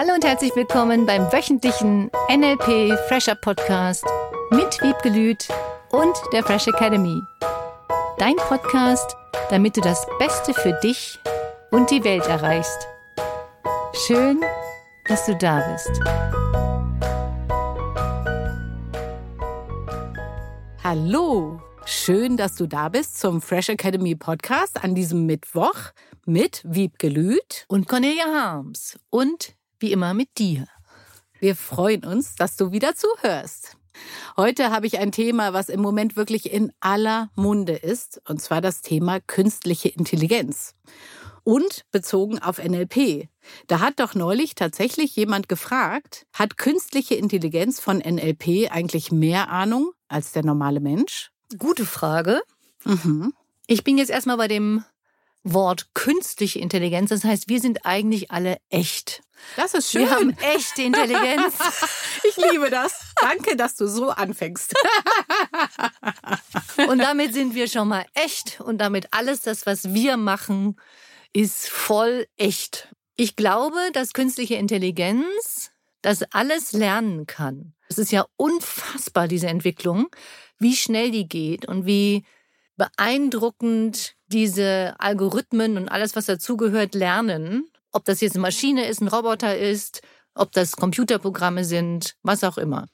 Hallo und herzlich willkommen beim wöchentlichen NLP Fresher Podcast mit Wiebgelüt und der Fresh Academy. Dein Podcast, damit du das Beste für dich und die Welt erreichst. Schön, dass du da bist. Hallo, schön, dass du da bist zum Fresh Academy Podcast an diesem Mittwoch mit Wiebgelüt und Cornelia Harms und wie immer mit dir. Wir freuen uns, dass du wieder zuhörst. Heute habe ich ein Thema, was im Moment wirklich in aller Munde ist, und zwar das Thema künstliche Intelligenz. Und bezogen auf NLP. Da hat doch neulich tatsächlich jemand gefragt, hat künstliche Intelligenz von NLP eigentlich mehr Ahnung als der normale Mensch? Gute Frage. Mhm. Ich bin jetzt erstmal bei dem Wort künstliche Intelligenz. Das heißt, wir sind eigentlich alle echt. Das ist schön. Wir haben echte Intelligenz. ich liebe das. Danke, dass du so anfängst. und damit sind wir schon mal echt und damit alles das, was wir machen, ist voll echt. Ich glaube, dass künstliche Intelligenz das alles lernen kann. Es ist ja unfassbar, diese Entwicklung, wie schnell die geht und wie beeindruckend diese Algorithmen und alles, was dazugehört, lernen. Ob das jetzt eine Maschine ist, ein Roboter ist, ob das Computerprogramme sind, was auch immer.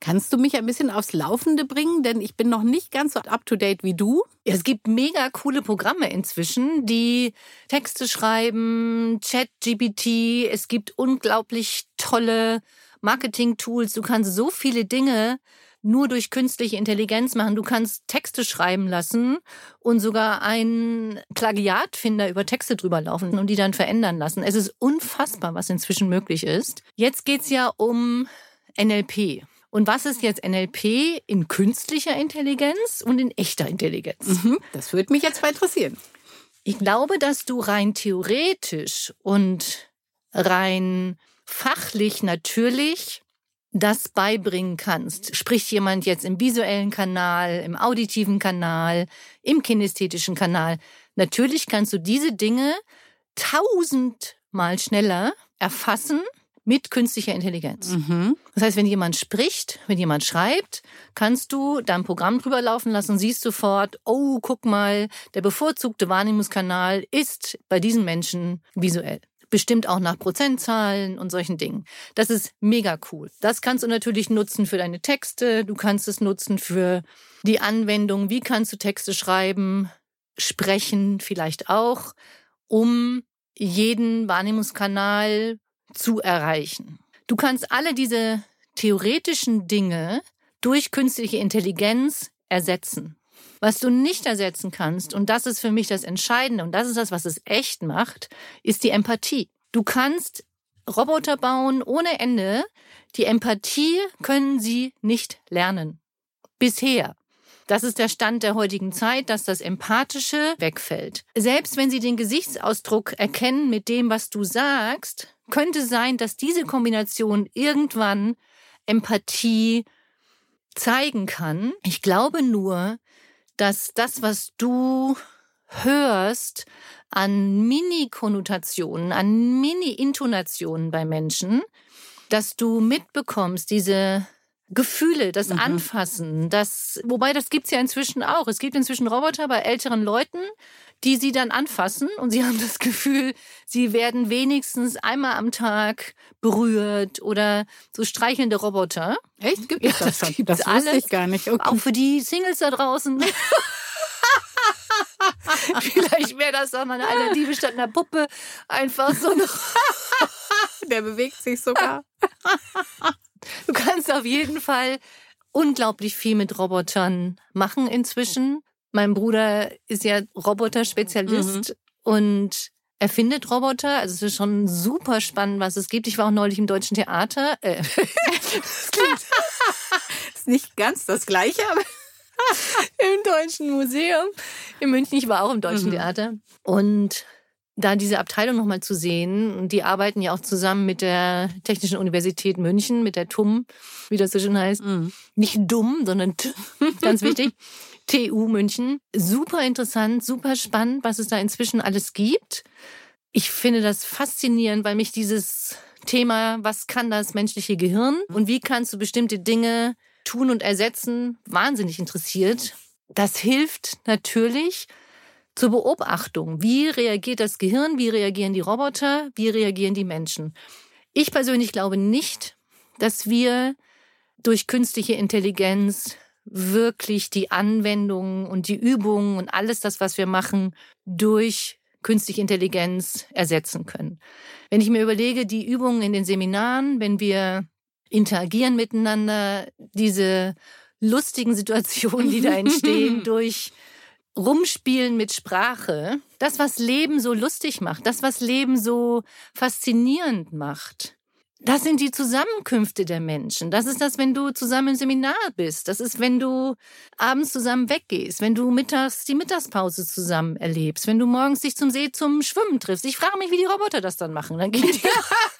Kannst du mich ein bisschen aufs Laufende bringen? Denn ich bin noch nicht ganz so up-to-date wie du. Es gibt mega coole Programme inzwischen, die Texte schreiben, Chat-GPT. Es gibt unglaublich tolle Marketing-Tools. Du kannst so viele Dinge nur durch künstliche Intelligenz machen. Du kannst Texte schreiben lassen und sogar einen Plagiatfinder über Texte drüber laufen und die dann verändern lassen. Es ist unfassbar, was inzwischen möglich ist. Jetzt geht's ja um NLP. Und was ist jetzt NLP in künstlicher Intelligenz und in echter Intelligenz? Mhm, das würde mich jetzt mal interessieren. Ich glaube, dass du rein theoretisch und rein fachlich natürlich das beibringen kannst. Spricht jemand jetzt im visuellen Kanal, im auditiven Kanal, im kinästhetischen Kanal. Natürlich kannst du diese Dinge tausendmal schneller erfassen mit künstlicher Intelligenz. Mhm. Das heißt, wenn jemand spricht, wenn jemand schreibt, kannst du dein Programm drüber laufen lassen, siehst sofort, oh, guck mal, der bevorzugte Wahrnehmungskanal ist bei diesen Menschen visuell bestimmt auch nach Prozentzahlen und solchen Dingen. Das ist mega cool. Das kannst du natürlich nutzen für deine Texte, du kannst es nutzen für die Anwendung, wie kannst du Texte schreiben, sprechen vielleicht auch, um jeden Wahrnehmungskanal zu erreichen. Du kannst alle diese theoretischen Dinge durch künstliche Intelligenz ersetzen. Was du nicht ersetzen kannst, und das ist für mich das Entscheidende, und das ist das, was es echt macht, ist die Empathie. Du kannst Roboter bauen ohne Ende. Die Empathie können sie nicht lernen. Bisher. Das ist der Stand der heutigen Zeit, dass das Empathische wegfällt. Selbst wenn sie den Gesichtsausdruck erkennen mit dem, was du sagst, könnte sein, dass diese Kombination irgendwann Empathie zeigen kann. Ich glaube nur, dass das, was du hörst an Mini-Konnotationen, an Mini-Intonationen bei Menschen, dass du mitbekommst, diese Gefühle, das mhm. Anfassen, das, wobei das gibt's ja inzwischen auch. Es gibt inzwischen Roboter bei älteren Leuten, die sie dann anfassen und sie haben das Gefühl, sie werden wenigstens einmal am Tag berührt oder so streichelnde Roboter. Echt? Gibt es ja, das, das schon? Gibt's das alles. ich gar nicht. Okay. Auch für die Singles da draußen. Vielleicht wäre das auch mal eine Alternative statt einer Puppe. Einfach so eine. Der bewegt sich sogar. Du kannst auf jeden Fall unglaublich viel mit Robotern machen inzwischen. Mein Bruder ist ja Roboterspezialist mhm. und er findet Roboter. Also es ist schon super spannend, was es gibt. Ich war auch neulich im Deutschen Theater. Äh, das klingt ist nicht ganz das Gleiche, aber im Deutschen Museum in München. Ich war auch im Deutschen mhm. Theater und da diese Abteilung nochmal zu sehen, und die arbeiten ja auch zusammen mit der Technischen Universität München, mit der TUM, wie das so schön heißt. Mhm. Nicht dumm, sondern ganz wichtig. TU München. Super interessant, super spannend, was es da inzwischen alles gibt. Ich finde das faszinierend, weil mich dieses Thema, was kann das menschliche Gehirn und wie kannst du bestimmte Dinge tun und ersetzen, wahnsinnig interessiert. Das hilft natürlich zur Beobachtung. Wie reagiert das Gehirn? Wie reagieren die Roboter? Wie reagieren die Menschen? Ich persönlich glaube nicht, dass wir durch künstliche Intelligenz wirklich die Anwendungen und die Übungen und alles das, was wir machen, durch künstliche Intelligenz ersetzen können. Wenn ich mir überlege, die Übungen in den Seminaren, wenn wir interagieren miteinander, diese lustigen Situationen, die da entstehen durch Rumspielen mit Sprache, das, was Leben so lustig macht, das, was Leben so faszinierend macht, das sind die Zusammenkünfte der Menschen. Das ist das, wenn du zusammen im Seminar bist. Das ist, wenn du abends zusammen weggehst, wenn du mittags die Mittagspause zusammen erlebst, wenn du morgens dich zum See zum Schwimmen triffst. Ich frage mich, wie die Roboter das dann machen. Dann gehen die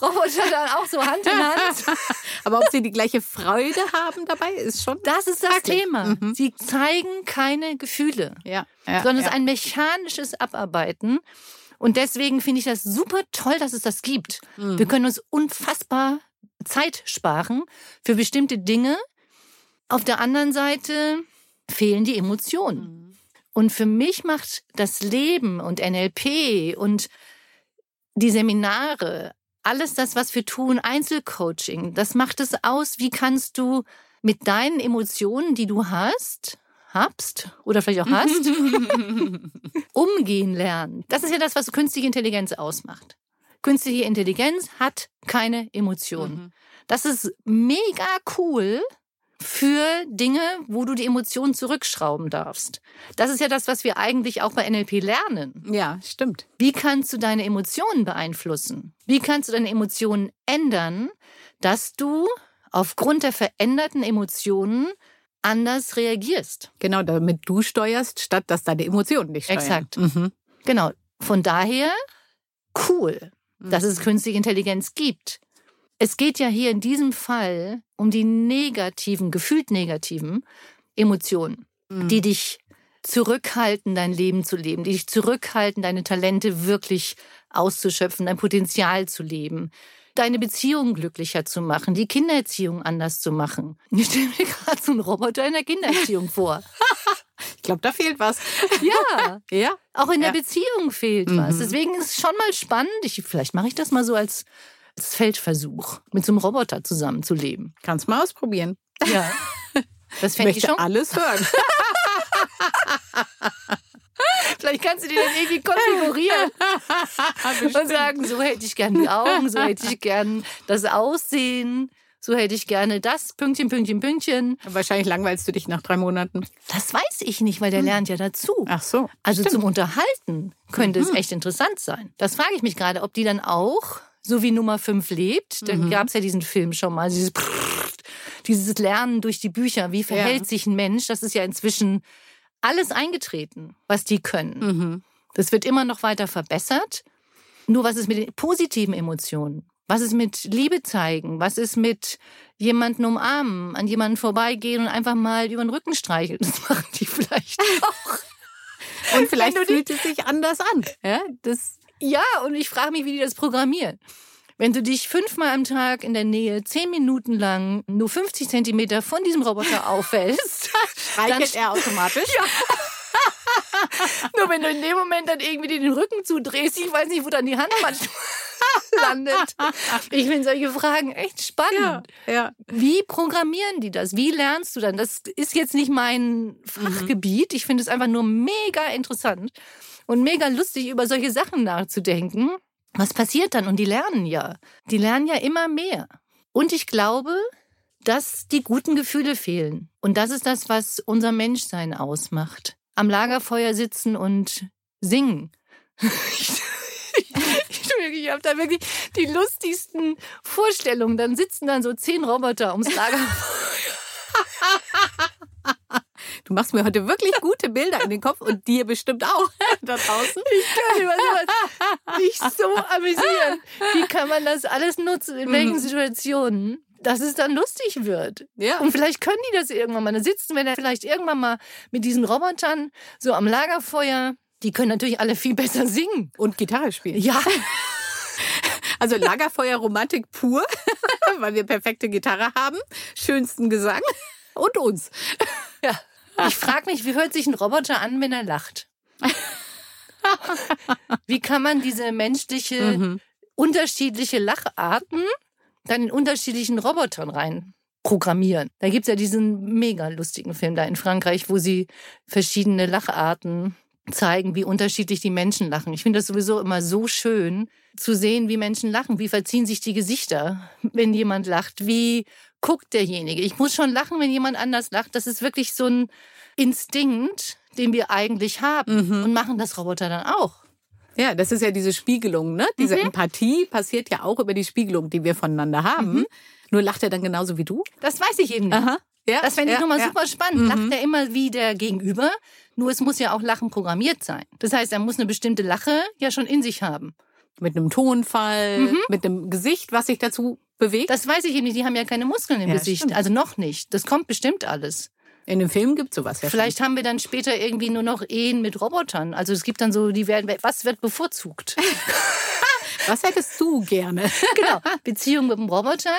Roboter dann auch so Hand in Hand. Aber ob sie die gleiche Freude haben dabei, ist schon. Das ist das fraglich. Thema. Mhm. Sie zeigen keine Gefühle, ja, ja sondern es ist ein mechanisches Abarbeiten. Und deswegen finde ich das super toll, dass es das gibt. Mhm. Wir können uns unfassbar Zeit sparen für bestimmte Dinge. Auf der anderen Seite fehlen die Emotionen. Mhm. Und für mich macht das Leben und NLP und die Seminare, alles das, was wir tun, Einzelcoaching, das macht es aus, wie kannst du mit deinen Emotionen, die du hast, habst oder vielleicht auch hast, umgehen lernen. Das ist ja das, was künstliche Intelligenz ausmacht. Künstliche Intelligenz hat keine Emotionen. Mhm. Das ist mega cool für Dinge, wo du die Emotionen zurückschrauben darfst. Das ist ja das, was wir eigentlich auch bei NLP lernen. Ja, stimmt. Wie kannst du deine Emotionen beeinflussen? Wie kannst du deine Emotionen ändern, dass du aufgrund der veränderten Emotionen anders reagierst. Genau, damit du steuerst, statt dass deine Emotionen dich steuern. Exakt. Mhm. Genau. Von daher cool, mhm. dass es künstliche Intelligenz gibt. Es geht ja hier in diesem Fall um die negativen, gefühlt negativen Emotionen, mhm. die dich zurückhalten, dein Leben zu leben, die dich zurückhalten, deine Talente wirklich auszuschöpfen, dein Potenzial zu leben, deine Beziehung glücklicher zu machen, die Kindererziehung anders zu machen. Ich stelle mir gerade so einen Roboter in der Kindererziehung vor. Ich glaube, da fehlt was. Ja, ja. Auch in der ja. Beziehung fehlt mhm. was. Deswegen ist es schon mal spannend. Ich, vielleicht mache ich das mal so als, als Feldversuch, mit so einem Roboter zusammenzuleben. Kannst mal ausprobieren. Ja. Das fände ich schon. alles hören. Vielleicht kannst du die dann irgendwie konfigurieren und sagen, so hätte ich gern die Augen, so hätte ich gern das Aussehen. So hätte ich gerne das, Pünktchen, Pünktchen, Pünktchen. Wahrscheinlich langweilst du dich nach drei Monaten. Das weiß ich nicht, weil der hm. lernt ja dazu. Ach so. Also stimmt. zum Unterhalten könnte mhm. es echt interessant sein. Das frage ich mich gerade, ob die dann auch, so wie Nummer 5 lebt, dann mhm. gab es ja diesen Film schon mal, dieses, dieses Lernen durch die Bücher, wie verhält ja. sich ein Mensch, das ist ja inzwischen alles eingetreten, was die können. Mhm. Das wird immer noch weiter verbessert. Nur was ist mit den positiven Emotionen? Was ist mit Liebe zeigen? Was ist mit jemanden umarmen, an jemanden vorbeigehen und einfach mal über den Rücken streicheln? Das machen die vielleicht auch. und vielleicht fühlt es sich anders an. Ja, das ja, und ich frage mich, wie die das programmieren. Wenn du dich fünfmal am Tag in der Nähe, zehn Minuten lang, nur 50 Zentimeter von diesem Roboter auffällst, streichelt er automatisch. Ja. nur wenn du in dem Moment dann irgendwie den Rücken zudrehst, ich weiß nicht, wo dann die Hand landet. Ich finde solche Fragen echt spannend. Ja, ja. Wie programmieren die das? Wie lernst du dann? Das ist jetzt nicht mein Fachgebiet. Ich finde es einfach nur mega interessant und mega lustig, über solche Sachen nachzudenken was passiert dann? Und die lernen ja. Die lernen ja immer mehr. Und ich glaube, dass die guten Gefühle fehlen. Und das ist das, was unser Menschsein ausmacht. Am Lagerfeuer sitzen und singen. ich, habe da wirklich die lustigsten Vorstellungen. Dann sitzen dann so zehn Roboter ums Lagerfeuer. Du machst mir heute wirklich gute Bilder in den Kopf und dir bestimmt auch da draußen. Ich kann über sowas nicht so amüsieren. Wie kann man das alles nutzen? In welchen mhm. Situationen? Dass es dann lustig wird. Ja. Und vielleicht können die das irgendwann mal. Da sitzen wir dann vielleicht irgendwann mal mit diesen Robotern so am Lagerfeuer Die können natürlich alle viel besser singen. Und Gitarre spielen. Ja. Also Lagerfeuer-Romantik pur, weil wir perfekte Gitarre haben, schönsten Gesang und uns. Ja. Ich frage mich, wie hört sich ein Roboter an, wenn er lacht? Wie kann man diese menschliche, Mhm. unterschiedliche Lacharten dann in unterschiedlichen Robotern rein programmieren? Da gibt's ja diesen mega lustigen Film da in Frankreich, wo sie verschiedene Lacharten zeigen, wie unterschiedlich die Menschen lachen. Ich finde das sowieso immer so schön zu sehen, wie Menschen lachen. Wie verziehen sich die Gesichter, wenn jemand lacht? Wie guckt derjenige? Ich muss schon lachen, wenn jemand anders lacht. Das ist wirklich so ein Instinkt, den wir eigentlich haben Mhm. und machen das Roboter dann auch. Ja, das ist ja diese Spiegelung, ne? Diese Mhm. Empathie passiert ja auch über die Spiegelung, die wir voneinander haben. Nur lacht er dann genauso wie du? Das weiß ich eben nicht. Aha. Ja, Das fände ich ja, nochmal ja. super spannend. Mhm. Lacht er immer wie der Gegenüber? Nur es muss ja auch Lachen programmiert sein. Das heißt, er muss eine bestimmte Lache ja schon in sich haben. Mit einem Tonfall, Mhm. mit einem Gesicht, was sich dazu bewegt. Das weiß ich eben nicht. Die haben ja keine Muskeln im Ja, Gesicht. stimmt. Also noch nicht. Das kommt bestimmt alles. In dem Film gibt sowas ja Vielleicht haben wir dann später irgendwie nur noch Ehen mit Robotern. Also es gibt dann so, die werden, was wird bevorzugt? Was hättest du gerne? genau. Beziehung mit dem Roboter.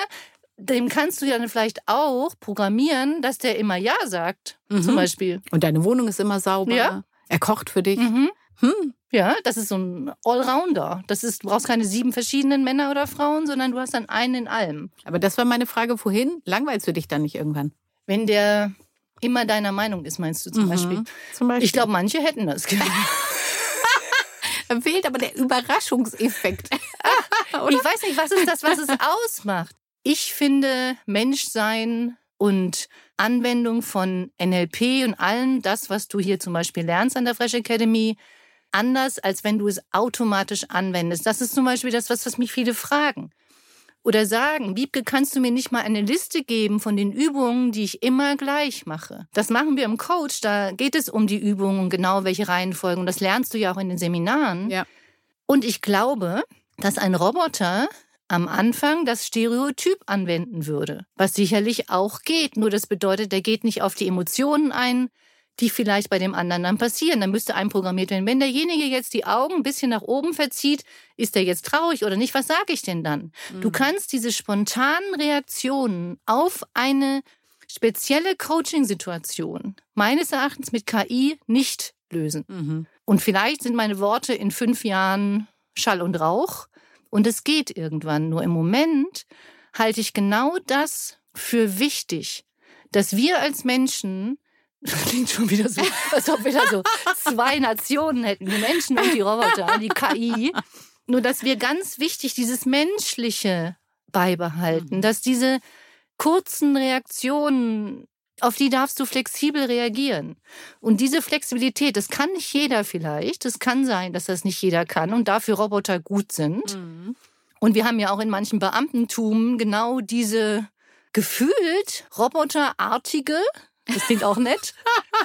Dem kannst du ja dann vielleicht auch programmieren, dass der immer Ja sagt. Zum Beispiel. Und deine Wohnung ist immer sauber. Ja. Er kocht für dich. Mhm. Hm. Ja, das ist so ein Allrounder. Das ist, du brauchst keine sieben verschiedenen Männer oder Frauen, sondern du hast dann einen in allem. Aber das war meine Frage vorhin. Langweilst du dich dann nicht irgendwann? Wenn der immer deiner Meinung ist, meinst du zum Beispiel? Zum Beispiel. Ich glaube, manche hätten das. Da fehlt aber der Überraschungseffekt. Ich weiß nicht, was ist das, was es ausmacht? Ich finde Menschsein und Anwendung von NLP und allem das, was du hier zum Beispiel lernst an der Fresh Academy, anders, als wenn du es automatisch anwendest. Das ist zum Beispiel das, was, was mich viele fragen. Oder sagen, Wiebke, kannst du mir nicht mal eine Liste geben von den Übungen, die ich immer gleich mache? Das machen wir im Coach, da geht es um die Übungen und genau welche Reihenfolgen. Und das lernst du ja auch in den Seminaren. Ja. Und ich glaube, dass ein Roboter am Anfang das Stereotyp anwenden würde, was sicherlich auch geht. Nur das bedeutet, der geht nicht auf die Emotionen ein, die vielleicht bei dem anderen dann passieren. Dann müsste einprogrammiert werden. Wenn derjenige jetzt die Augen ein bisschen nach oben verzieht, ist er jetzt traurig oder nicht? Was sage ich denn dann? Du kannst diese spontanen Reaktionen auf eine spezielle Coaching-Situation meines Erachtens mit KI nicht lösen. Mhm. Und vielleicht sind meine Worte in fünf Jahren Schall und Rauch. Und es geht irgendwann. Nur im Moment halte ich genau das für wichtig, dass wir als Menschen, das klingt schon wieder so, als ob wir da so zwei Nationen hätten, die Menschen und die Roboter, die KI. Nur, dass wir ganz wichtig dieses Menschliche beibehalten, dass diese kurzen Reaktionen, auf die darfst du flexibel reagieren. Und diese Flexibilität, das kann nicht jeder vielleicht. Es kann sein, dass das nicht jeder kann und dafür Roboter gut sind. Mhm. Und wir haben ja auch in manchen Beamtentum genau diese gefühlt roboterartige, das klingt auch nett,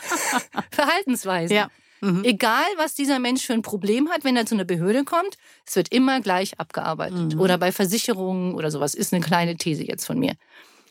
Verhaltensweisen. Ja. Mhm. Egal, was dieser Mensch für ein Problem hat, wenn er zu einer Behörde kommt, es wird immer gleich abgearbeitet. Mhm. Oder bei Versicherungen oder sowas. Ist eine kleine These jetzt von mir.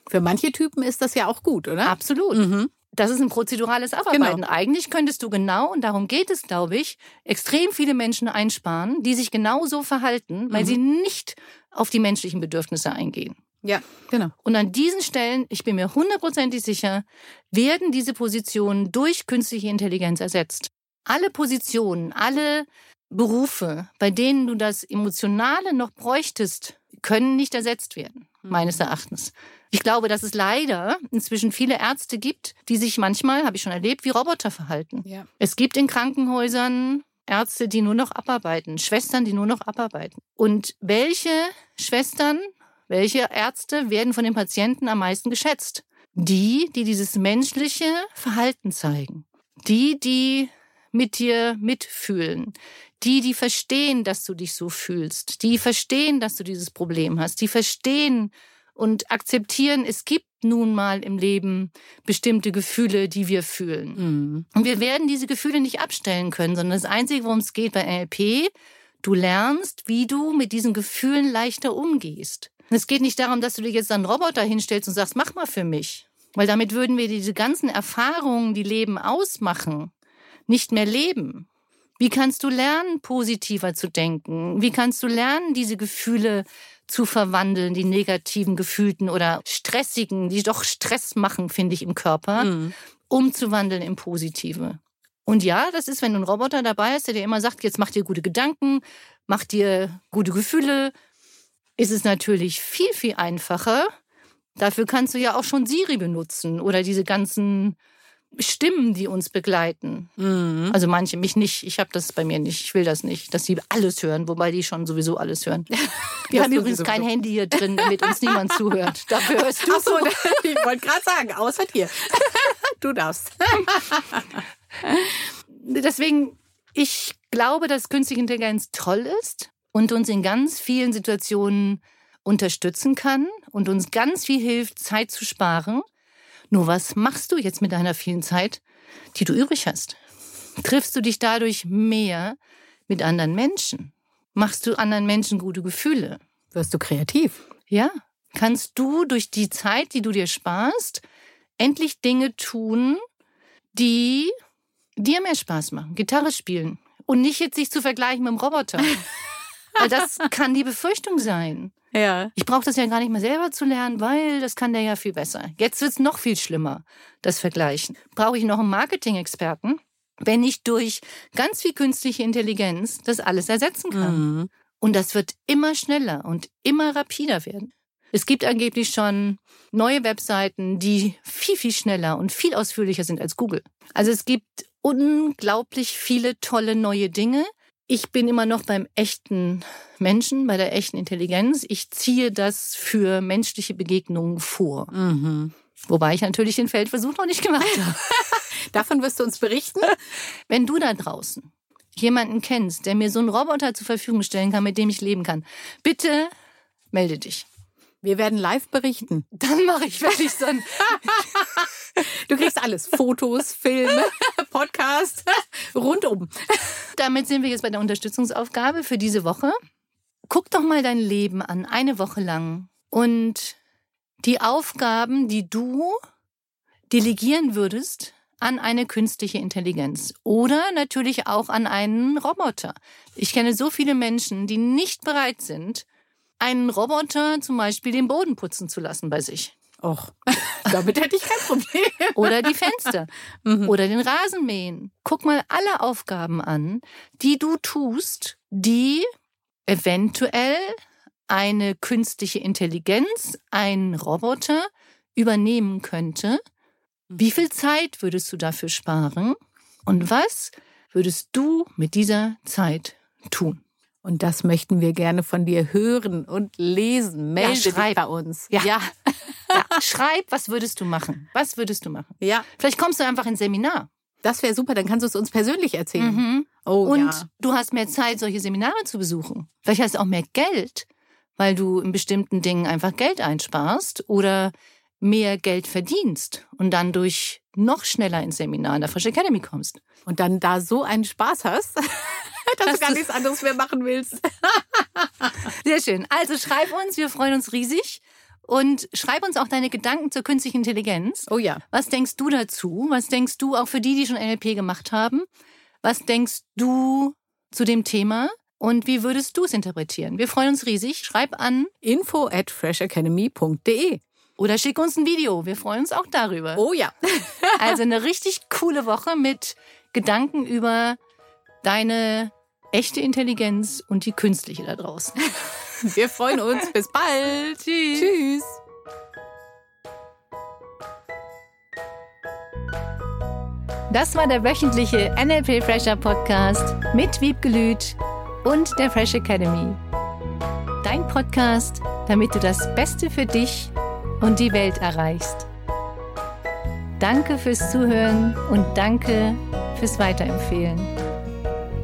Für manche Typen ist das ja auch gut, oder? Absolut. Mhm. Das ist ein prozedurales Abarbeiten. Eigentlich könntest du genau, und darum geht es, glaube ich, extrem viele Menschen einsparen, die sich genau so verhalten, weil Mhm. sie nicht auf die menschlichen Bedürfnisse eingehen. Ja, genau. Und an diesen Stellen, ich bin mir hundertprozentig sicher, werden diese Positionen durch künstliche Intelligenz ersetzt. Alle Positionen, alle Berufe, bei denen du das Emotionale noch bräuchtest, können nicht ersetzt werden, meines Erachtens. Ich glaube, dass es leider inzwischen viele Ärzte gibt, die sich manchmal, habe ich schon erlebt, wie Roboter verhalten. Ja. Es gibt in Krankenhäusern Ärzte, die nur noch abarbeiten, Schwestern, die nur noch abarbeiten. Und welche Schwestern, welche Ärzte werden von den Patienten am meisten geschätzt? Die, die dieses menschliche Verhalten zeigen. Die, die mit dir mitfühlen. Die, die verstehen, dass du dich so fühlst. Die verstehen, dass du dieses Problem hast. Die verstehen und akzeptieren, es gibt nun mal im Leben bestimmte Gefühle, die wir fühlen. Mhm. Und wir werden diese Gefühle nicht abstellen können, sondern das Einzige, worum es geht bei NLP, du lernst, wie du mit diesen Gefühlen leichter umgehst. Und es geht nicht darum, dass du dir jetzt einen Roboter hinstellst und sagst, mach mal für mich. Weil damit würden wir diese ganzen Erfahrungen, die Leben ausmachen, nicht mehr leben. Wie kannst du lernen, positiver zu denken? Wie kannst du lernen, diese Gefühle zu verwandeln, die negativen gefühlten oder stressigen, die doch Stress machen, finde ich, im Körper, mhm. umzuwandeln in positive? Und ja, das ist, wenn du einen Roboter dabei hast, der dir immer sagt, jetzt mach dir gute Gedanken, mach dir gute Gefühle, ist es natürlich viel, viel einfacher. Dafür kannst du ja auch schon Siri benutzen oder diese ganzen Stimmen, die uns begleiten. Mhm. Also manche, mich nicht. Ich habe das bei mir nicht. Ich will das nicht, dass sie alles hören, wobei die schon sowieso alles hören. Wir haben übrigens kein Handy hier drin, damit uns niemand zuhört. Dafür hörst du Ach so, Ich wollte gerade sagen, außer dir. Du darfst. Deswegen, ich glaube, dass künstliche Intelligenz toll ist und uns in ganz vielen Situationen unterstützen kann und uns ganz viel hilft, Zeit zu sparen. Nur was machst du jetzt mit deiner vielen Zeit, die du übrig hast? Triffst du dich dadurch mehr mit anderen Menschen? Machst du anderen Menschen gute Gefühle? Wirst du kreativ? Ja. Kannst du durch die Zeit, die du dir sparst, endlich Dinge tun, die dir mehr Spaß machen? Gitarre spielen. Und nicht jetzt sich zu vergleichen mit dem Roboter. Weil das kann die Befürchtung sein. Ja. Ich brauche das ja gar nicht mehr selber zu lernen, weil das kann der ja viel besser. Jetzt wird's noch viel schlimmer, das Vergleichen. Brauche ich noch einen Marketing-Experten, wenn ich durch ganz viel künstliche Intelligenz das alles ersetzen kann. Mhm. Und das wird immer schneller und immer rapider werden. Es gibt angeblich schon neue Webseiten, die viel, viel schneller und viel ausführlicher sind als Google. Also es gibt unglaublich viele tolle neue Dinge, ich bin immer noch beim echten Menschen, bei der echten Intelligenz. Ich ziehe das für menschliche Begegnungen vor. Mhm. Wobei ich natürlich den Feldversuch noch nicht gemacht habe. Davon wirst du uns berichten. Wenn du da draußen jemanden kennst, der mir so einen Roboter zur Verfügung stellen kann, mit dem ich leben kann, bitte melde dich. Wir werden live berichten. Dann mache ich wirklich so ein. Du kriegst alles. Fotos, Filme, Podcast, rundum. Damit sind wir jetzt bei der Unterstützungsaufgabe für diese Woche. Guck doch mal dein Leben an, eine Woche lang. Und die Aufgaben, die du delegieren würdest an eine künstliche Intelligenz oder natürlich auch an einen Roboter. Ich kenne so viele Menschen, die nicht bereit sind, einen Roboter zum Beispiel den Boden putzen zu lassen bei sich. Och, damit hätte ich kein Problem. Oder die Fenster. Mhm. Oder den Rasen mähen. Guck mal alle Aufgaben an, die du tust, die eventuell eine künstliche Intelligenz, ein Roboter übernehmen könnte. Wie viel Zeit würdest du dafür sparen? Und was würdest du mit dieser Zeit tun? Und das möchten wir gerne von dir hören und lesen. Melde ja, schreib. dich bei uns. Ja. ja. ja. Schreib, was würdest du machen? Was würdest du machen? Ja. Vielleicht kommst du einfach ins Seminar. Das wäre super, dann kannst du es uns persönlich erzählen. Mhm. Oh, und ja. du hast mehr Zeit, solche Seminare zu besuchen. Vielleicht hast du auch mehr Geld, weil du in bestimmten Dingen einfach Geld einsparst oder mehr Geld verdienst und dann durch noch schneller ins Seminar in der Fresh Academy kommst. Und dann da so einen Spaß hast. dass du gar nichts anderes mehr machen willst. Sehr schön. Also schreib uns, wir freuen uns riesig. Und schreib uns auch deine Gedanken zur künstlichen Intelligenz. Oh ja. Was denkst du dazu? Was denkst du auch für die, die schon NLP gemacht haben? Was denkst du zu dem Thema? Und wie würdest du es interpretieren? Wir freuen uns riesig. Schreib an info at freshacademy.de. Oder schick uns ein Video. Wir freuen uns auch darüber. Oh ja. also eine richtig coole Woche mit Gedanken über deine echte Intelligenz und die künstliche da draußen. Wir freuen uns. Bis bald. Tschüss. Tschüss. Das war der wöchentliche NLP Fresher Podcast mit Wiebgelüt und der Fresh Academy. Dein Podcast, damit du das Beste für dich und die Welt erreichst. Danke fürs Zuhören und danke fürs Weiterempfehlen.